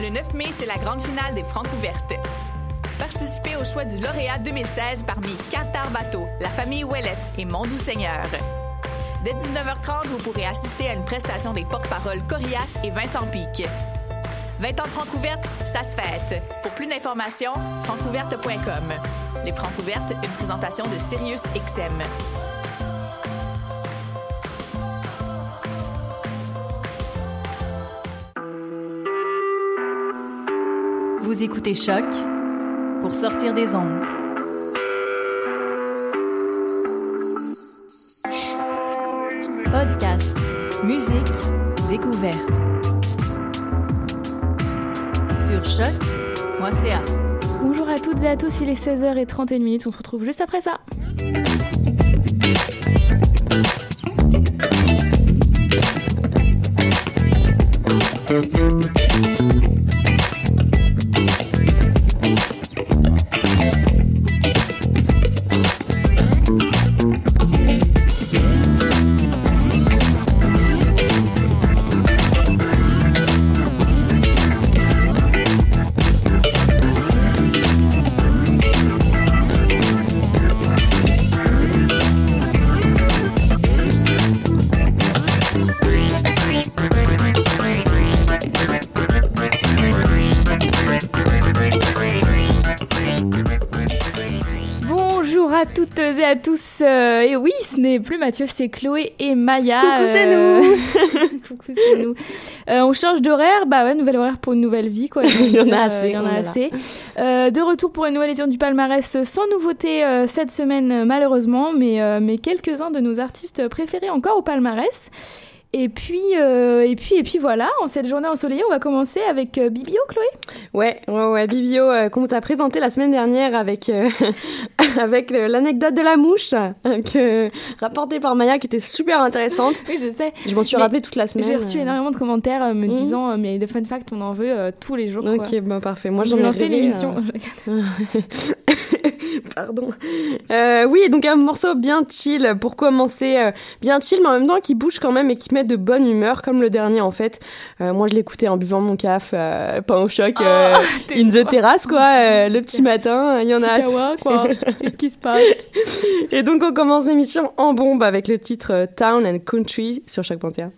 Le 9 mai, c'est la grande finale des Francs ouvertes. Participez au choix du lauréat 2016 parmi Qatar Bateau, la famille Ouellette et Mondou Seigneur. Dès 19h30, vous pourrez assister à une prestation des porte-paroles Corias et Vincent Pic. 20 ans Francouverte, ça se fête. Pour plus d'informations, francouverte.com. Les Francouvertes, une présentation de Sirius XM. Vous écoutez Choc pour sortir des ondes. Podcast, musique, découverte. Sur choc.ca. Bonjour à toutes et à tous, il est 16h31, on se retrouve juste après ça. Tous. euh, et oui, ce n'est plus Mathieu, c'est Chloé et Maya. Coucou, c'est nous. Coucou, c'est nous. Euh, on change d'horaire. Bah ouais, nouvel horaire pour une nouvelle vie, quoi. Il y en a Euh, assez, Il y en a là. assez. Euh, de retour pour une nouvelle édition du palmarès, sans nouveauté euh, cette semaine, euh, malheureusement, mais, euh, mais quelques-uns de nos artistes préférés encore au palmarès. Et puis, euh, et puis, et puis voilà, en cette journée ensoleillée, on va commencer avec euh, Bibio, Chloé. Ouais, ouais, ouais, Bibio, euh, qu'on vous a présenté la semaine dernière avec, euh, avec l'anecdote de la mouche, euh, que, rapportée par Maya, qui était super intéressante. Oui, je sais. Je m'en suis rappelée toute la semaine. J'ai reçu énormément de commentaires me Mhm. disant, mais de fun fact, on en veut tous les jours. Ok, bah parfait. Moi, je j'en vais ai lancer rêvé, l'émission. Pardon. Oui, donc un morceau bien chill pour commencer, bien chill, mais en même temps qui bouge quand même et qui met de bonne humeur, comme le dernier en fait. Euh, moi, je l'écoutais en buvant mon caf, euh, pas au choc, euh, t'es in the terrasse quoi, euh, le petit matin. Il y en a. Chihuahua, quoi. Qu'est-ce qui se passe? Et donc on commence l'émission en bombe avec le titre euh, Town and Country sur chaque Panthéa.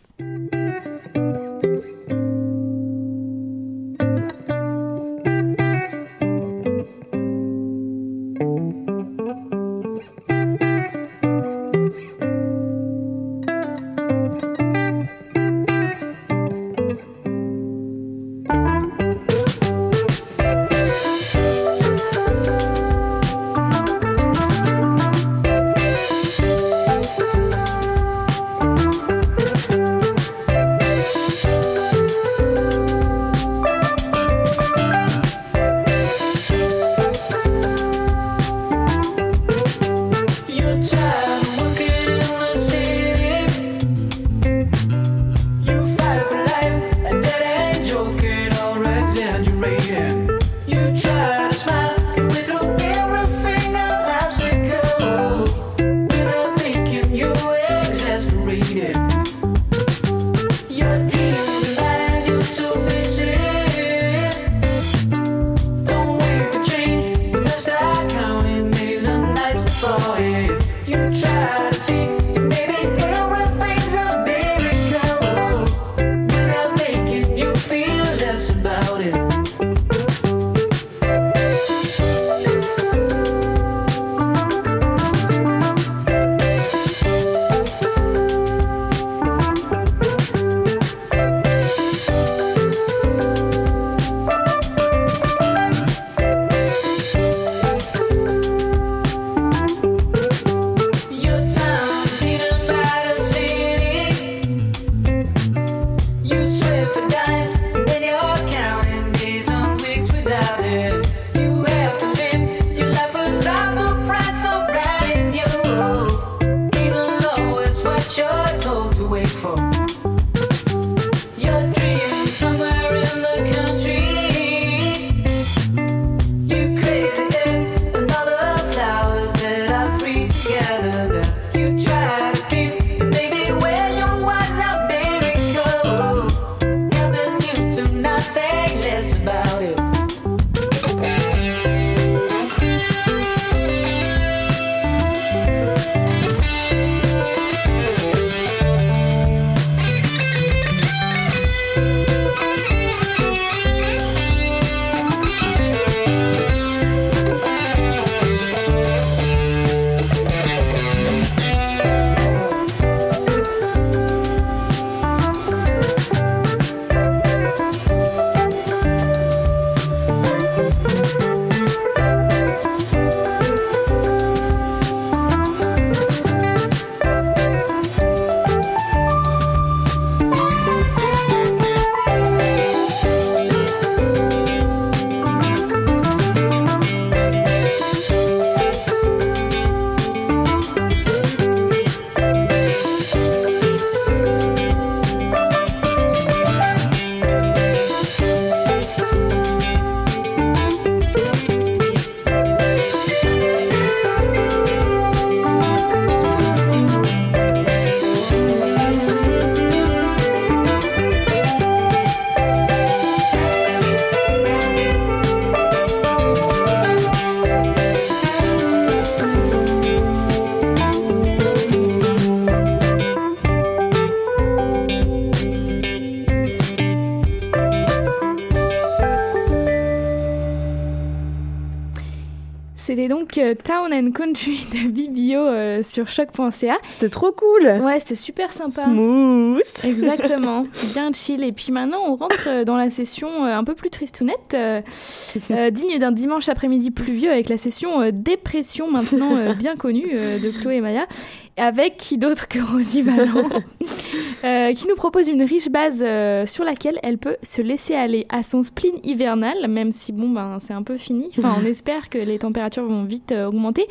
And Country de Bibio euh, sur choc.ca. C'était trop cool. Ouais, c'était super sympa. Smooth. Exactement, bien chill. Et puis maintenant, on rentre euh, dans la session euh, un peu plus tristounette, euh, euh, digne d'un dimanche après-midi pluvieux avec la session Dépression, maintenant bien connue, de Chloé et Maya, avec qui d'autre que Rosie Vallant, euh, qui nous propose une riche base euh, sur laquelle elle peut se laisser aller à son spleen hivernal, même si bon, ben, c'est un peu fini. Enfin, on espère que les températures vont vite euh, augmenter.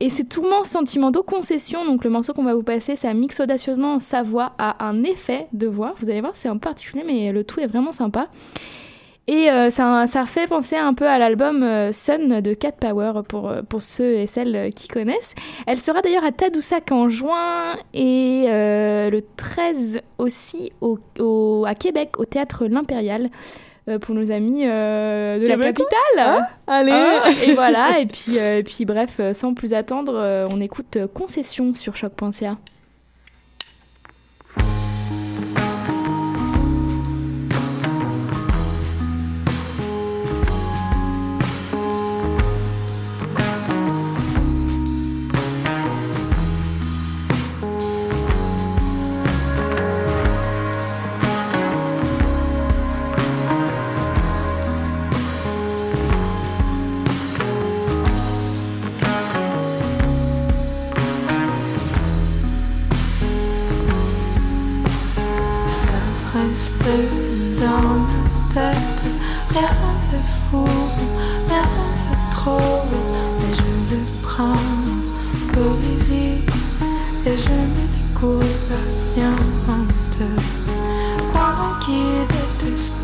Et ces tourments sentimentaux concession, donc le morceau qu'on va vous passer, ça mixe audacieusement sa voix à un effet de voix. Vous allez voir, c'est un peu particulier, mais le tout est vraiment sympa. Et euh, ça, ça fait penser un peu à l'album euh, Sun de Cat Power pour, euh, pour ceux et celles qui connaissent. Elle sera d'ailleurs à Tadoussac en juin et euh, le 13 aussi au, au- à Québec au théâtre L'Impérial euh, pour nos amis euh, de la capitale. Allez. Ah, et voilà, et puis, euh, et puis bref, sans plus attendre, on écoute Concession sur choc.ca. dans ma tête, rien de fou, rien de trop, mais je le prends poésie et je me découvre patiente. Moi qui déteste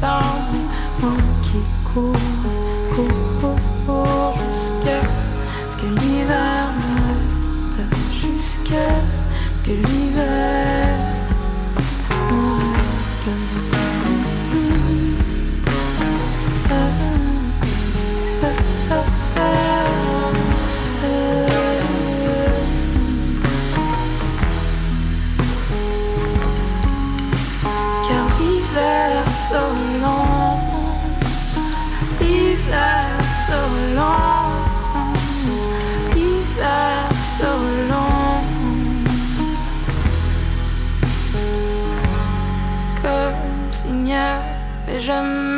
temps, moi qui cours, jamais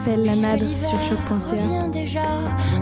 Raphaël Lanade sur choc.ca.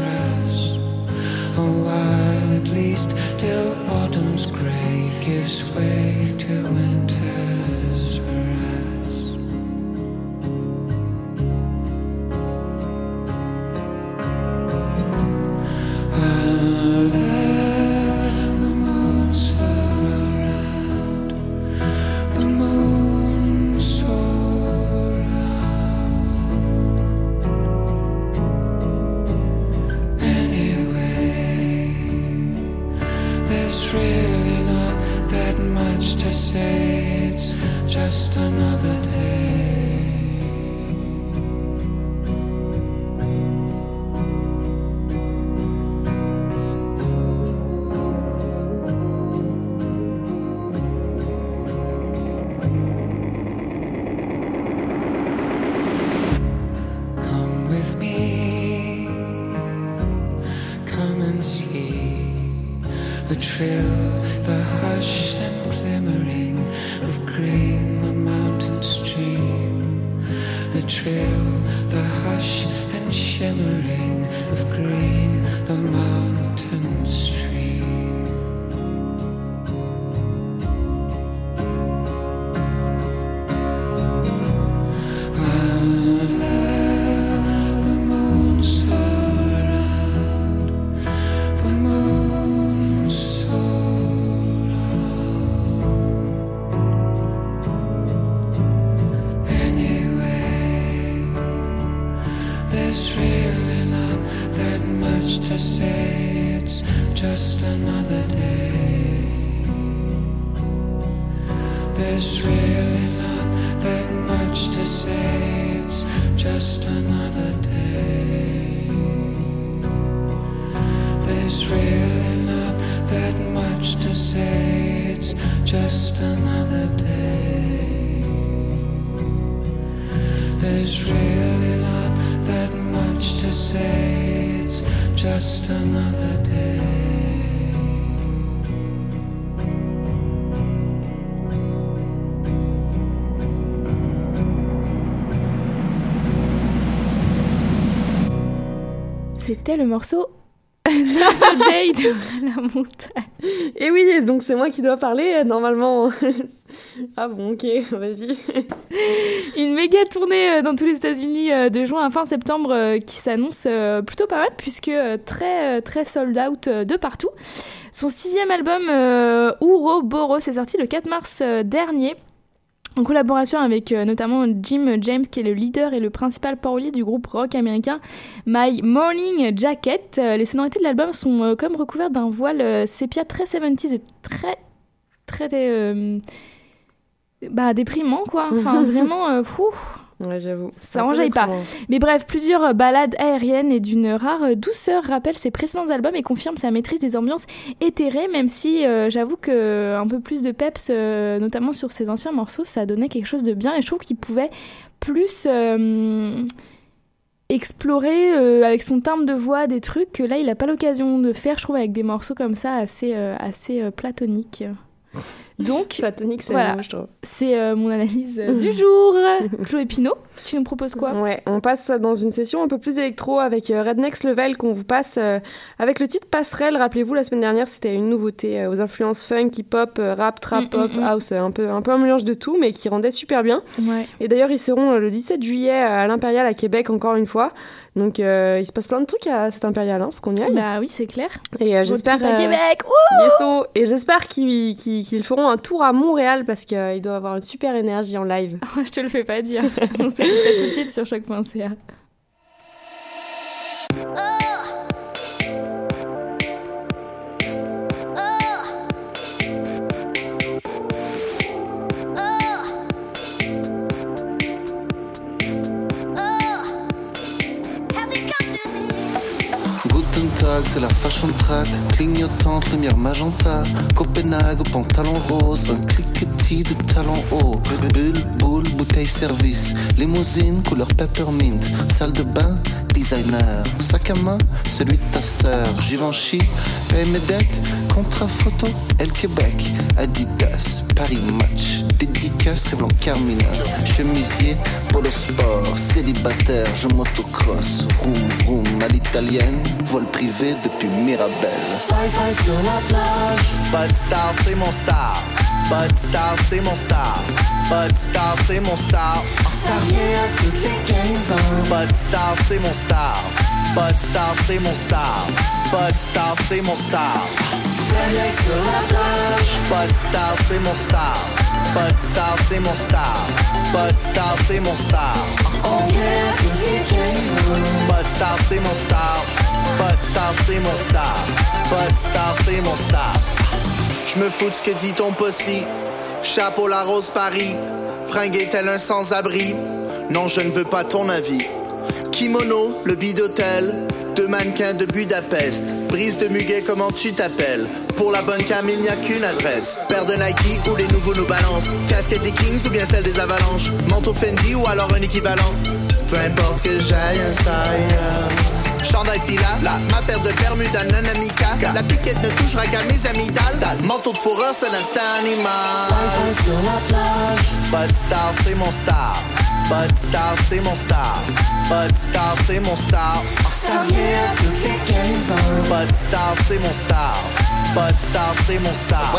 winter's a while at least till autumn's grey gives way to winter's just another day. There's really not that much to say. It's just another day. There's really not that much to say. It's just another day. There's really not that much to say. Just another day. C'était le morceau Day de la montagne. Et oui, donc c'est moi qui dois parler euh, normalement. ah bon, ok, vas-y. Une méga tournée euh, dans tous les États-Unis euh, de juin à fin septembre qui s'annonce plutôt pas mal puisque très très sold out de partout. Son sixième album Ouroboros est sorti le 4 mars dernier. En collaboration avec euh, notamment Jim James, qui est le leader et le principal parolier du groupe rock américain My Morning Jacket. Euh, les sonorités de l'album sont euh, comme recouvertes d'un voile sépia très 70s et très, très, bah, déprimant, quoi. Enfin, vraiment, fou. Ouais, j'avoue. Ça enjaille pas. Mais bref, plusieurs euh, ballades aériennes et d'une rare euh, douceur rappellent ses précédents albums et confirment sa maîtrise des ambiances éthérées, même si euh, j'avoue que un peu plus de peps, euh, notamment sur ses anciens morceaux, ça donnait quelque chose de bien et je trouve qu'il pouvait plus euh, explorer euh, avec son timbre de voix des trucs que là il a pas l'occasion de faire, je trouve, avec des morceaux comme ça assez, euh, assez euh, platoniques. Donc, Platonique, c'est Voilà. je trouve. c'est euh, mon analyse euh, du jour. Chloé Pinot, tu nous proposes quoi? Ouais, on passe dans une session un peu plus électro avec euh, Red Next Level qu'on vous passe euh, avec le titre Passerelle. Rappelez-vous, la semaine dernière, c'était une nouveauté euh, aux influences funk, hip-hop, euh, rap, trap, Mm, pop, mm, mm. house, un peu, un peu un mélange de tout, mais qui rendait super bien. Ouais. Et d'ailleurs, ils seront euh, le 17 juillet à l'Impérial à Québec, encore une fois. Donc, euh, il se passe plein de trucs à cet Impérial, hein, faut qu'on y aille. Bah oui, c'est clair. Et euh, j'espère euh, Québec. Ouh. Et j'espère qu'ils feront un tour à Montréal parce qu'ils doivent avoir une super énergie en live. je te le fais pas dire. On s'écoute tout de suite sur choc.ca. C'est la fashion track. Clignotante, lumière magenta. Copenhague, pantalon rose. Un cliquetis de talons hauts. Bulle, boule, bouteille service. Limousine, couleur peppermint. Salle de bain, designer. Sac à main, celui de ta sœur. Givenchy, paye mes dettes. Contrat photo, El Québec. Adidas, Paris Match. Dédicace, Revlon Carmina. Chemisier, polo sport. Célibataire, je motocross. Vroom, vroom, à l'italienne. Vol privé depuis Mirabel. Fly-fly sur la plage. Bud Star, c'est mon star. Bud Star, c'est mon star. Bud Star, c'est mon star. Ça revient à toutes les 15 ans. Bud Star, c'est mon star. Bud Star, c'est mon star. Bud Star, c'est mon star. Bud Star, c'est mon star. Bud Star, c'est mon star. Bud Star, c'est mon star. On vient à toutes les 15 ans. Bud Star, c'est mon star. Bud Star, c'est mon star. Bud Star, c'est mon star. Je me fous de ce que dit ton possi. Chapeau la rose Paris. Fringué tel un sans-abri? Non, je ne veux pas ton avis. Kimono, le bid d'hôtel. Deux mannequins de Budapest. Brise de muguet, comment tu t'appelles? Pour la bonne cam, il n'y a qu'une adresse. Paire de Nike ou les nouveaux nous balancent. Casquette des Kings ou bien celle des Avalanches. Manteau Fendi ou alors un équivalent. Peu importe que j'aille un style. Chandail fila, la, ma paire de Bermuda non amica. La piquette ne touchera qu'à mes amygdales. Manteau de fourrure, c'est l'instinct animal. Sur la plage. Bud Star, c'est mon star. Bud Star, c'est mon star. Bud Star, c'est mon star. Ça toutes les 15 ans. Bud Star, c'est mon star. Bud Star, c'est mon star.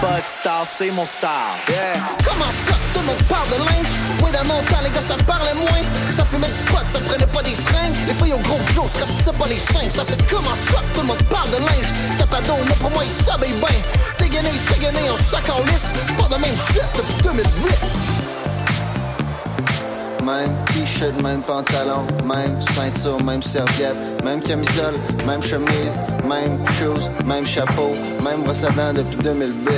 Bud Star, c'est mon star. Yeah. Comment ça, tout le monde parle de linge? Moi dans mon temps, les gars, ça parlait moins Ça fumait du pot, ça prenait pas des seringues Les filles au gros Joe, ça rapetissait pas les seins Ça fait comment ça, tout le monde parle de linge? Capado, moi pour moi, il savait bien Dégainé, ségainé, en sac en lisse J'parle de même shit depuis 2008 même t-shirt, même pantalon, même ceinture, même serviette, même camisole, même chemise, même shoes, même chapeau, même brosse à dents depuis 2008.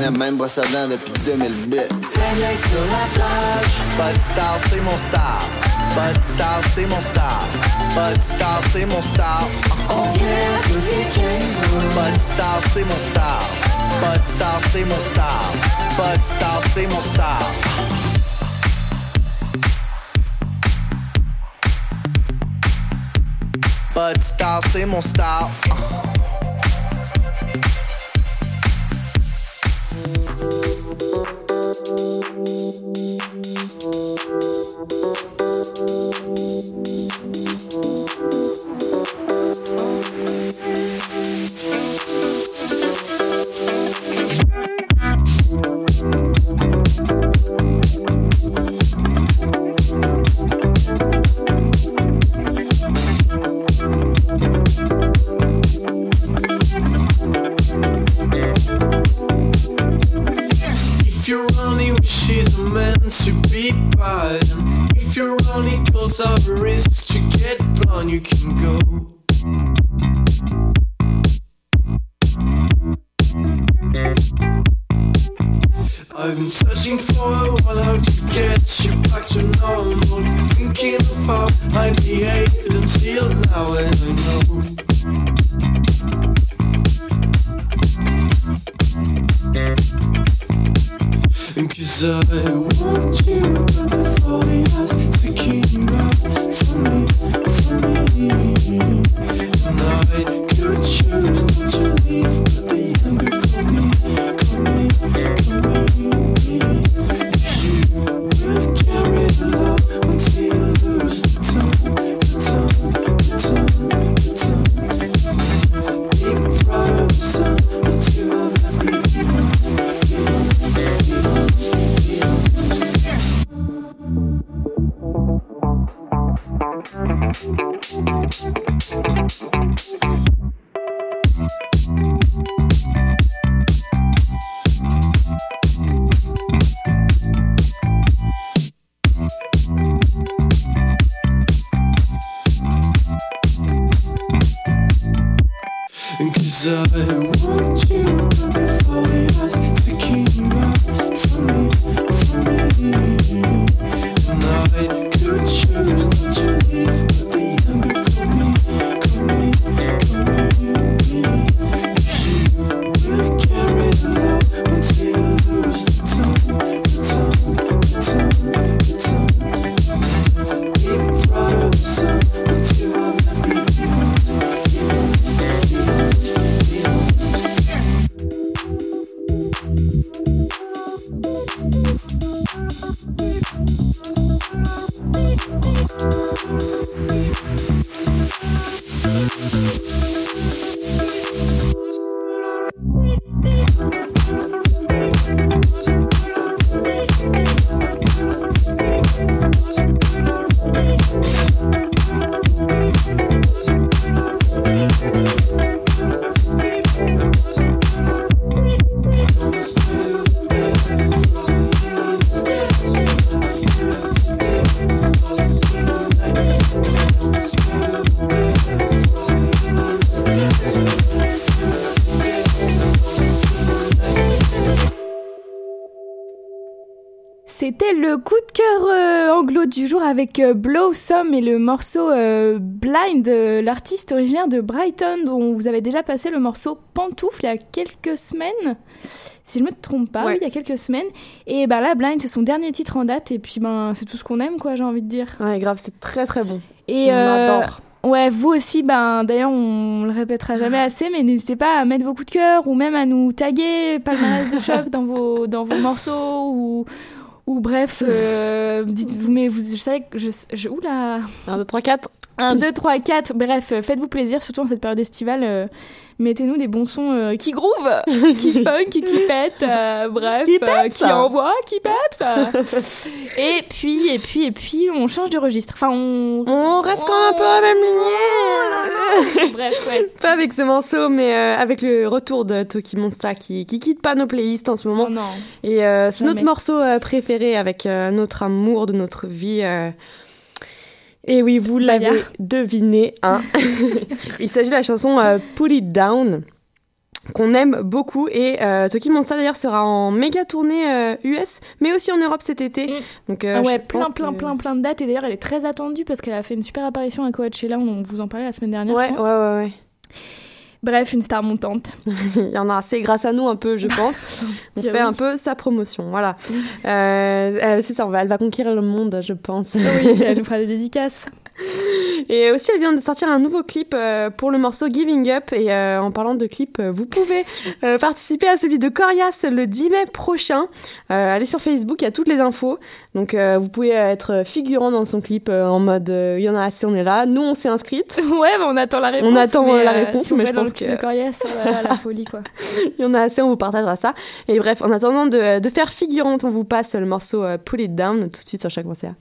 Même, même brosse à dents depuis 2008. Redneck sur la plage. Bud Star, c'est mon star. Bud Star, c'est mon star. Bud Star, c'est mon star. On vient à toutes les 15 ans. Bud Star, c'est mon star. Bud Star, c'est mon star. Bud Star, c'est mon star. Bud Star, c'est mon star. And C'était le coup de cœur euh, anglo du jour avec euh, Blossom et le morceau euh, Blind, euh, l'artiste originaire de Brighton dont vous avez déjà passé le morceau Pantoufle il y a quelques semaines. Si je me trompe pas, Ouais. oui, il y a quelques semaines. Et bah là, Blind, c'est son dernier titre en date et puis ben c'est tout ce qu'on aime quoi, j'ai envie de dire. Ouais, grave, c'est très très bon. Et On euh, adore. Ouais, vous aussi, ben d'ailleurs on le répétera jamais assez, mais n'hésitez pas à mettre vos coups de cœur ou même à nous taguer palmarès de choc dans vos dans vos morceaux ou ou bref, euh, dites-vous mais vous je savais que je, je oula 1, 2, 3, 4. 1, 2, 3, 4, bref, euh, faites-vous plaisir, surtout en cette période estivale. Mettez-nous des bons sons euh, qui groove, qui funk, qui, pètent, euh, bref, Qui euh, qui envoie, qui ça. et puis, et puis, et puis, on change de registre. Enfin, on... On reste quand même un peu à la même lignée. bref, ouais. Pas avec ce morceau, mais euh, avec le retour de Toki Monsta qui, qui quitte pas nos playlists en ce moment. Oh non. Et euh, c'est notre morceau préféré avec notre amour de notre vie. Euh. Et oui, vous l'avez deviné. Hein. Il s'agit de la chanson euh, Pull It Down qu'on aime beaucoup et euh, Toki d'ailleurs sera en méga tournée euh, US mais aussi en Europe cet été Mm. donc euh, Ah ouais, plein, plein, que- plein, plein de dates. Et d'ailleurs, elle est très attendue parce qu'elle a fait une super apparition à Coachella. On vous en parlait la semaine dernière, ouais je ouais pense. ouais ouais Bref, une star montante. il y en a assez grâce à nous un peu je pense on fait un peu sa promotion voilà euh, euh, c'est ça on va, elle va conquérir le monde je pense Oui, elle nous fera des dédicaces. Et aussi, elle vient de sortir un nouveau clip euh, pour le morceau Giving Up. Et euh, en parlant de clip, euh, vous pouvez participer à celui de Corias le 10 mai prochain. Allez sur Facebook, il y a toutes les infos. Donc, vous pouvez être figurant dans son clip en mode il y en a assez, on est là. Nous, on s'est inscrites. Ouais, bah on attend la réponse. On attend, mais, la réponse, si mais je pense que- de Corias, oh la folie, quoi. Il y en a assez, on vous partagera ça. Et bref, en attendant de, de faire figurante, on vous passe le morceau Pull It Down tout de suite sur chaque concert.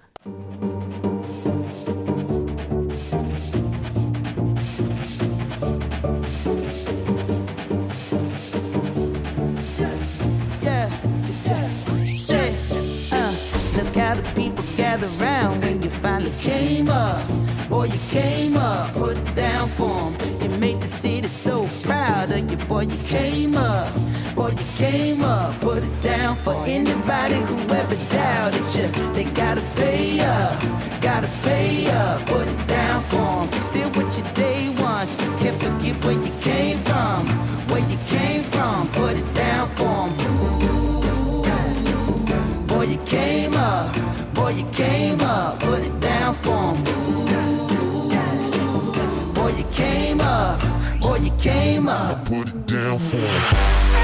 The people gather round when you finally came up. Boy, you came up, put it down for 'em. You make the city so proud of you, boy, you came up. Boy, you came up, put it down for anybody who ever Put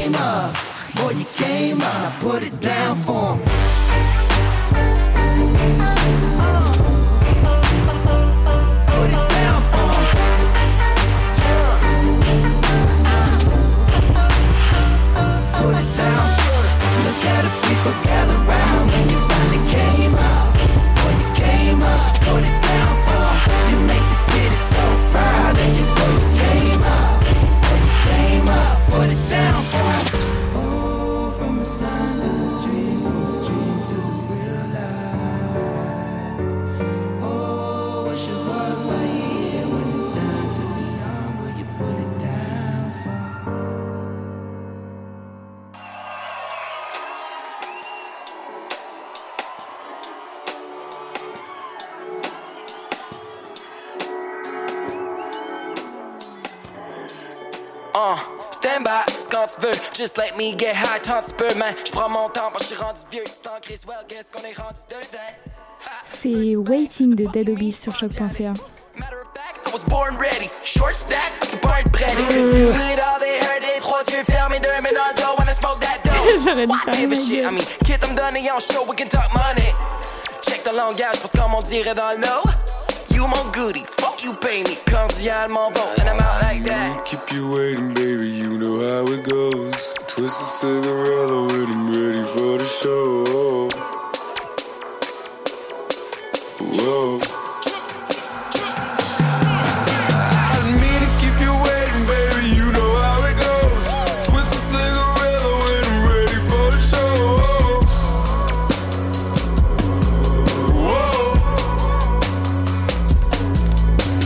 came up. Boy, you came up. Now put it down for 'em. Just let me get high tant tu peux, man. J'prends mon temps, parce que j'suis rendu vieux. Tu t'en crises, well, qu'est-ce qu'on est rendu dedans? C'est Waiting de Dead Obies sur choc.ca. I was born ready, short stack, the barn ready. Do it all, they heard it. Trois yeux fermés, deux mains dans le dos, wanna smoke that dope. J'aurais dû faire Give a ma shit, I mean, kid, I'm done en show, we can talk money. Check the langage, parce comme on dirait dans le know. You mon goodie, fuck you pay me. Cordialement bon, and I'm out like that. Keep you waiting, baby, you know how it goes. Twist a cigarette when I'm ready for the show. Whoa.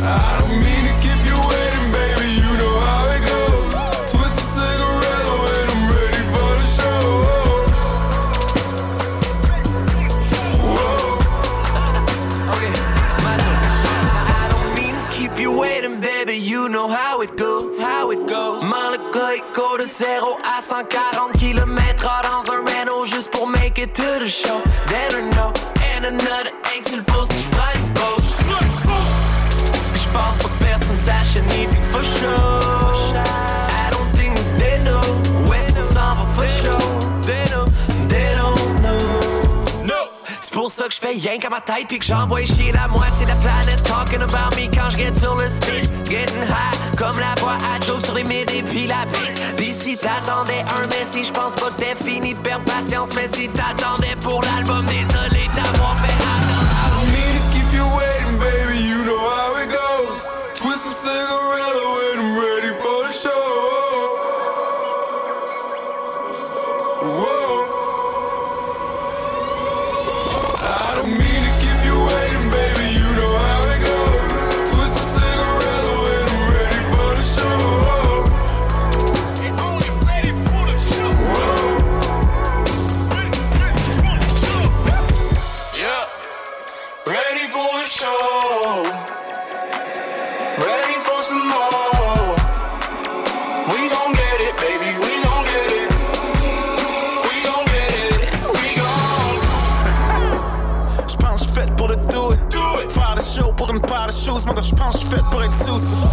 I didn't mean 140 km dans un Renault juste pour make it to the show. Or no, and another rien qu'à ma tête puis que j'envoie chier la moitié de la planète talking about me quand je get sur le stage getting high comme la voix à Joe sur les mid et puis la Pis si t'attendais un Messi je pense pas que t'es fini de perdre patience mais si t'attendais pour l'album désolé d'avoir fait attendre I don't mean to keep you waiting, baby. You know how it goes. Twist a cigarette choses, mon gars, j'pense que fait pour être sous.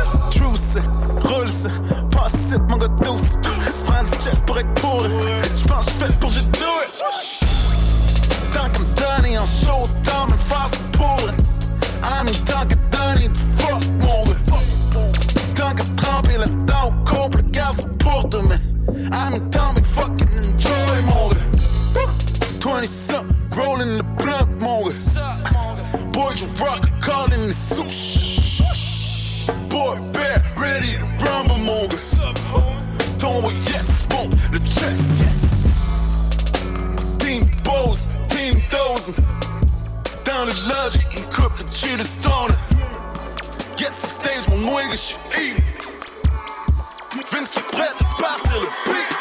Roule, c'est passe it, mon gars, douce. J'prends du chest pour être pour J'pense que fait pour juste do it. Tant qu'à me en show, tant me c'est pour. En même que fuck, mon gars. Tant tremper le couple, garde pour demain. Smoke the chest. Team Bose, Team Dozen. Dans le lodge, une coupe de cheetah stone. Yes, the stage, mon nigga, je eat. Vince qui est prêt à partir le beat.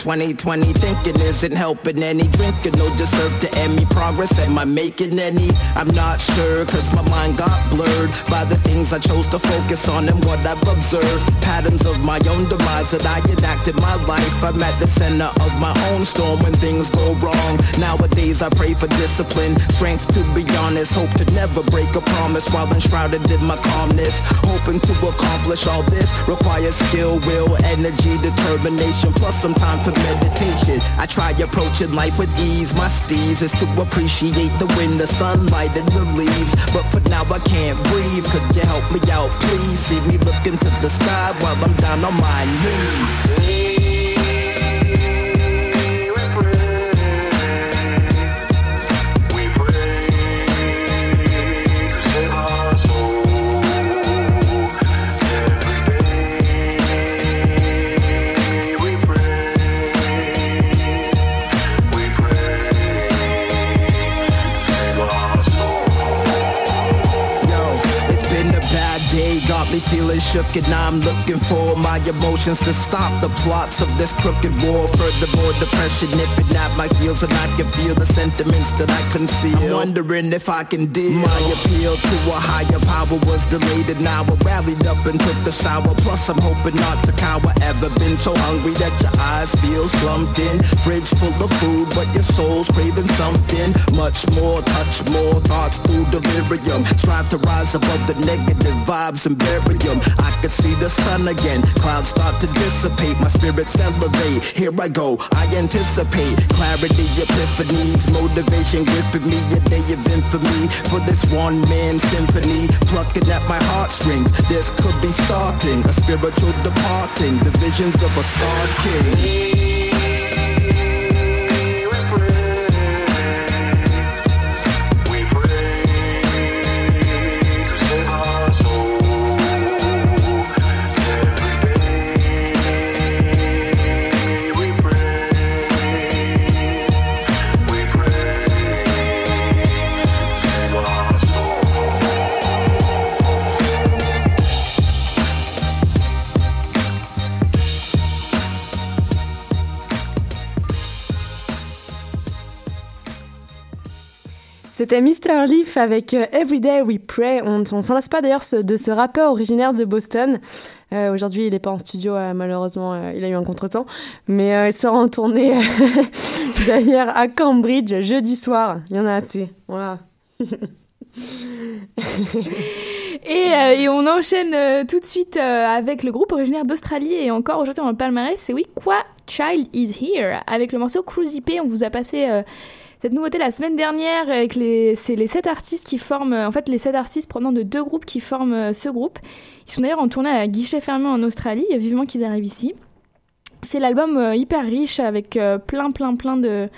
2020, thinking isn't helping any. Drinking no deserve to me. Progress, am I making any? I'm not sure, cause my mind got blurred by the things I chose to focus on and what I've observed. Patterns of my own demise that I enacted my life. I'm at the center of my own storm when things go wrong. Nowadays, I pray for discipline, strength to be honest, hope to never break a promise while enshrouded in my calmness. Hoping to accomplish all this requires skill, will, energy, determination, plus some time for meditation. I try approaching life with ease. My steez is to appreciate the wind, the sunlight, and the leaves. But for now, I can't breathe. Could you help me out, please? See me looking to the sky while I'm down on my knees. Me feeling shook and I'm looking for my emotions to stop the plots of this crooked war. Furthermore, depression nipping at my heels and I can feel the sentiments that I conceal. I'm wondering if I can deal. My appeal to a higher power was delayed and now I rallied up and took a shower. Plus I'm hoping not to cower. Ever been so hungry that your eyes feel slumped in? Fridge full of food, but your soul's craving something much more. Touch more thoughts through delirium. Strive to rise above the negative vibes and bury I can see the sun again. Clouds start to dissipate. My spirits elevate. Here I go. I anticipate clarity, epiphanies, motivation gripping me. A day of infamy for this one man symphony. Plucking at my heartstrings. This could be starting a spiritual departing. The visions of a star king. C'était Mr. Leaf avec euh, Everyday We Pray. On, on s'en lasse pas d'ailleurs de ce rappeur originaire de Boston. Euh, Aujourd'hui, il n'est pas en studio, euh, malheureusement, il a eu un contretemps. Mais il sera en tournée d'ailleurs à Cambridge jeudi soir. Il y en a assez. Voilà. Et, on enchaîne tout de suite avec le groupe originaire d'Australie et encore aujourd'hui dans le palmarès, c'est oui, Quoi Child Is Here avec le morceau Cruisy P. On vous a passé cette nouveauté la semaine dernière avec les c'est les sept artistes qui forment en fait les sept artistes provenant de deux groupes qui forment euh, ce groupe. Ils sont d'ailleurs en tournée à guichet fermé en Australie. Vivement qu'ils arrivent ici. C'est l'album euh, hyper riche avec euh, plein plein plein de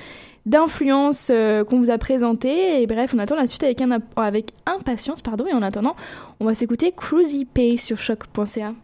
d'influences qu'on vous a présentées et bref on attend la suite avec un avec impatience pardon et en attendant on va s'écouter Cruisy Pay sur choc.ca.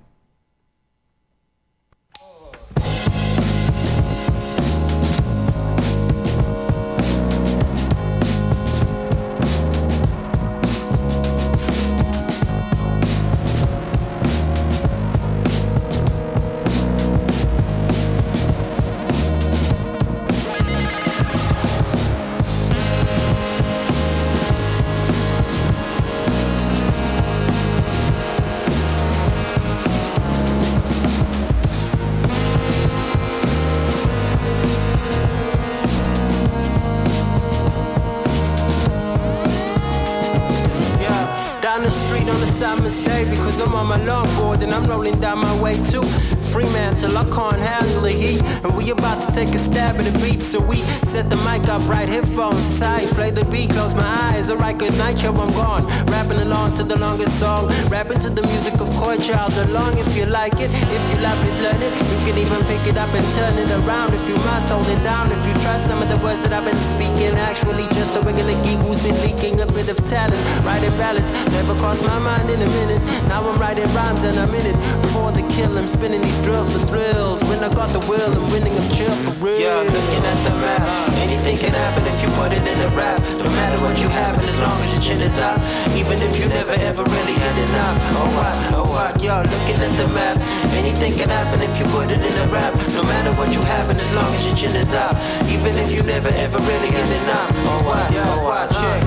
To the beat, So we set the mic up right, headphones tight, play the beat, close my eyes. Alright, good night, yo, I'm gone. Rapping along to the longest song, rapping to the music of Coy Child along. If you like it, if you love it, learn it. You can even pick it up and turn it around if you must. Hold it down if you trust some of the words that I've been speaking. Actually, just a regular geek who's been leaking a bit of talent. Writing ballads never crossed my mind in a minute. Now I'm writing rhymes and I'm in it. For the kill, I'm spinning these drills for thrills. When I got the will, I'm winning, I'm chill for real. Yeah, looking at the map. Anything can happen if you put it in a rap. No matter what you have, as long as your chin is up. Even if you never ever really had enough. Oh what, oh what, yo, looking at the map. Anything can happen if you put it in a rap. No matter what you have, as long as your chin is up. Even if you never ever really had enough. Oh what, oh what, check.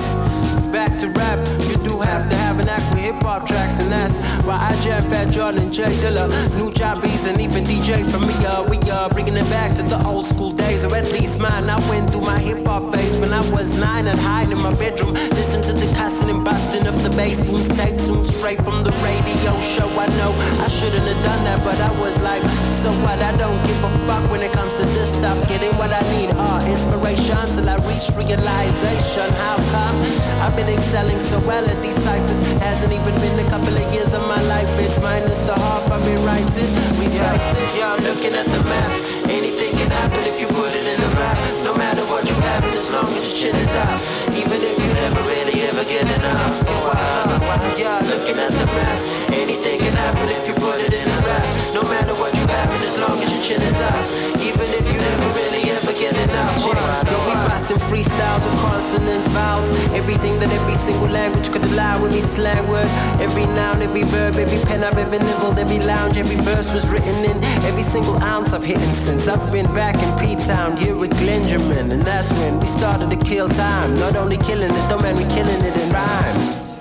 Back to rap, you do have John and Jay Dilla, new jobbies, and even DJ from me. Uh, we are bringing it back to the old school days, or at least mine. I went through my hip hop phase when I was nine and hide in my bedroom. Listen to the cussing and busting of the bass booms, take tunes straight from the radio show. I know I shouldn't have done that, but I was like, so what? I don't give a fuck when it comes to this stuff. Getting what I need, uh, inspiration till I reach realization. How come I've been excelling so well at these ciphers? Hasn't even been a couple of years of my life. It's minus the half I've been writing, reciting. I'm looking at the map. Anything can happen if you put it in a rap. No matter what you have, as long as your chin is out. Even if you never really ever get enough. Oh, wow, wow. Yeah, looking at the map. Anything can happen if you put it in a rap. No matter what you have, as long as your chin is out. Freestyles with consonants, vowels. Everything that every single language could allow with me slang word. Every noun, every verb, every pen I've ever nibbled, every lounge, every verse was written in. Every single ounce I've hidden since I've been back in P-Town here with Glenjamin. And that's when we started to kill time. Not only killing it, though man, we killing it in rhymes.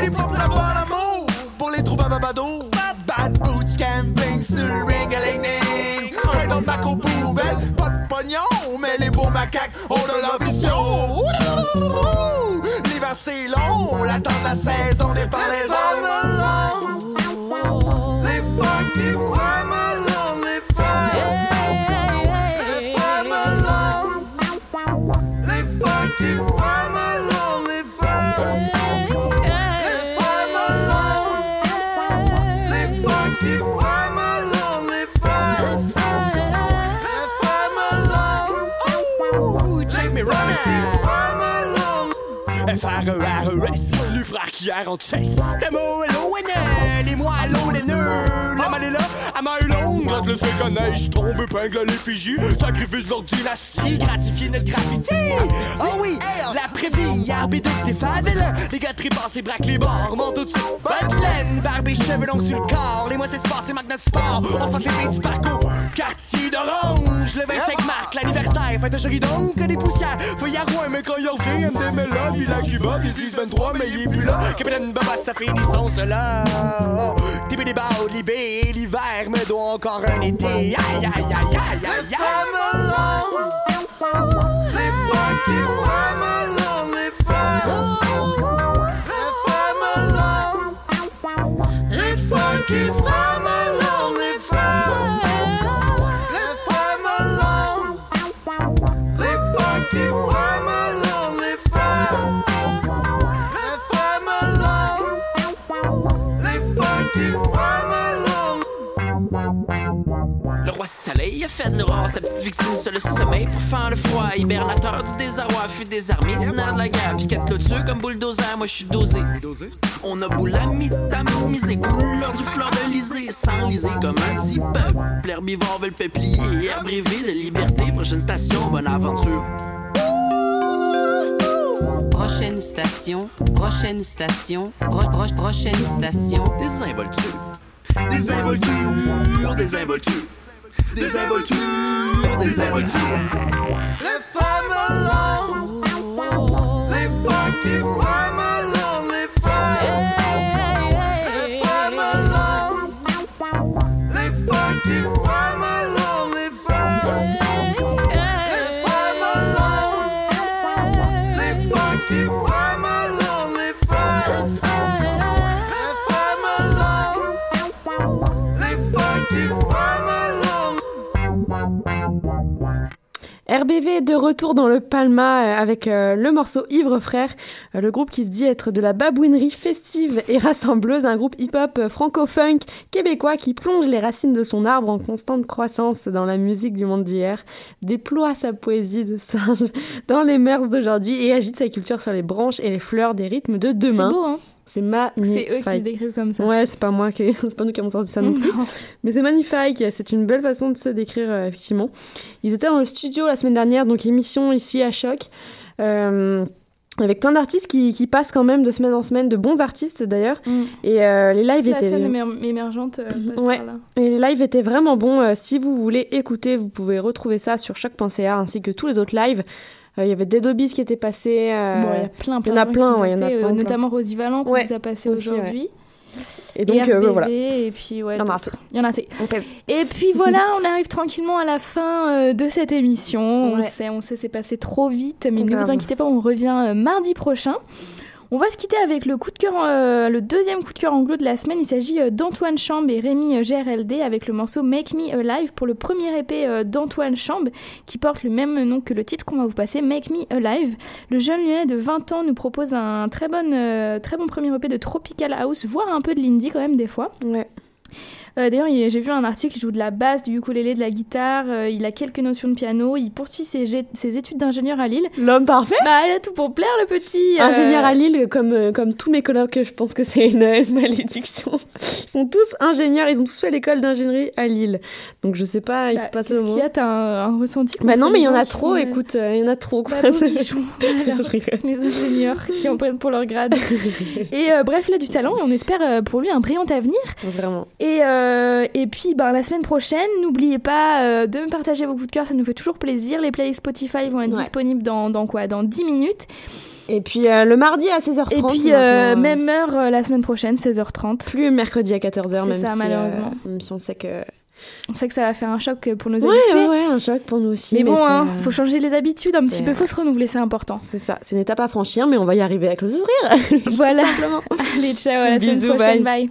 Les propres la bonne amour pour les trous babado. Bad boots camping sur ring a ling ding. Un autre mac aux poubelles, pas de pognon, mais les beaux macaques ont de l'ambition. L'hiver c'est long, l'attente de la saison dépend des hommes. Le frère qui a en chest. M-O-L-O-N-L, et moi, allô, les nœuds. La malle est là, à le sucre neige tombe, épingle à l'effigie. Sacrifice dynastie, gratifier notre graffiti. Oh oui, la prévie, RB2 c'est favela. Les gars tripassent et braquent les bords, manteau dessus. Bonne laine, barbe et cheveux longs sur le corps. Les mois c'est sport, c'est Magnet Sport. On se passe les petits parcours. Quartier d'orange, le 25 mars, l'anniversaire. Fête de chérie donc, que des poussières. Feuille à roi, mais quand il revient, MDM là, puis la Cuba, des 6-23, mais il est plus là. Capitaine Baba, ça finit son cela. TB des libé, l'hiver me doit encore Fernie D. Yeah, yeah, yeah, yeah, yeah, yeah. I'm alone. Le roi soleil a fait de l'aurore sa petite victime sur le sommeil pour faire le froid. Hibernateur du désarroi, fut désarmé du nerf de la guerre. Puis quatre clôtures comme bulldozer, moi je suis dosé. On a beau la métamisé, couleur du fleur de lysée, sans liser comme un petit peuple. Herbivore veut le peuplier, air privé de liberté. Prochaine station, bonne aventure. Prochaine station, prochaine station, pro- pro- prochaine station. Des involtures, des involtures, des involtures, des involtures, des involtures. Les femmes RBV de retour dans le Palma euh, avec euh, le morceau Ivre Frère, euh, le groupe qui se dit être de la babouinerie festive et rassembleuse, un groupe hip-hop franco-funk québécois qui plonge les racines de son arbre en constante croissance dans la musique du monde d'hier, déploie sa poésie de singe dans les mœurs d'aujourd'hui et agite sa culture sur les branches et les fleurs des rythmes de demain. C'est hein? C'est magnifique. C'est eux qui se décrivent comme ça. Ouais, c'est pas moi qui, c'est pas nous qui avons sorti ça non plus. Non. Mais c'est magnifique. C'est une belle façon de se décrire, euh, effectivement. Ils étaient dans le studio la semaine dernière, donc émission ici à Choc. Euh, avec plein d'artistes qui, qui passent quand même de semaine en semaine, de bons artistes d'ailleurs. Et euh, les lives La étaient. scène émer- émergente euh, Ouais. par là. Et les lives étaient vraiment bons. Si vous voulez écouter, vous pouvez retrouver ça sur choc.ca ainsi que tous les autres lives. Euh, Il y avait Dead Obies qui était passé. euh, Bon, il y a plein, plein Il y en a plein, ouais, il y en a passés, plein, plein. notamment Rosie Vallant qu'on Ouais, vous a passé ouais. aujourd'hui. Et donc, euh, voilà. Et puis, ouais, Il y en a d'autres. Il y en a assez. Et puis voilà, on arrive tranquillement à la fin de cette émission. On sait, on sait, c'est passé trop vite, mais ne vous inquiétez pas, on revient mardi prochain. On va se quitter avec le coup de cœur, euh, le deuxième coup de cœur anglo de la semaine. Il s'agit euh, d'Antoine Chambe et Rémi euh, GRLD avec le morceau Make Me Alive pour le premier euh, d'Antoine Chambe qui porte le même nom que le titre qu'on va vous passer, Make Me Alive. Le jeune lyonnais de 20 ans nous propose un très bon, très bon premier EP de Tropical House, voire un peu de l'indie quand même des fois. Euh, D'ailleurs, il- j'ai vu un article, il joue de la basse, du ukulélé, de la guitare, euh, il a quelques notions de piano, il poursuit ses, ses études d'ingénieur à Lille. L'homme parfait Bah, il a tout pour plaire, le petit. euh, Ingénieur à Lille, comme, euh, comme tous mes colocs, je pense que c'est une euh, malédiction. Ils sont tous ingénieurs, ils ont tous fait l'école d'ingénierie à Lille. Donc je sais pas, il Bah, se passe le qu'il y a T'as un, un ressenti Bah non, mais les il y en a trop, euh, écoute, euh, il y en a trop. quoi. Bah, les ingénieurs qui en prennent pour leur grade. et euh, bref, il a du talent et on espère euh, pour lui un brillant avenir. Vraiment. Et, euh, euh, et puis ben, la semaine prochaine, n'oubliez pas euh, de me partager vos coups de cœur, ça nous fait toujours plaisir. Les playlists Spotify vont être disponibles dans, quoi? Dans 10 minutes. Et puis euh, le mardi à 16h30. Et puis même heure la semaine prochaine, 16h30. Plus mercredi à 14h, même ça, si, malheureusement. on sait que. On sait que ça va faire un choc pour nos ouais, habitués. Ouais, ouais, un choc pour nous aussi. Mais, bon, hein, faut changer les habitudes un petit peu, faut se renouveler, c'est important. C'est ça, c'est une étape à franchir, mais on va y arriver avec le sourire. voilà. Tout simplement. Allez, ciao, à la Bisous, semaine prochaine, bye.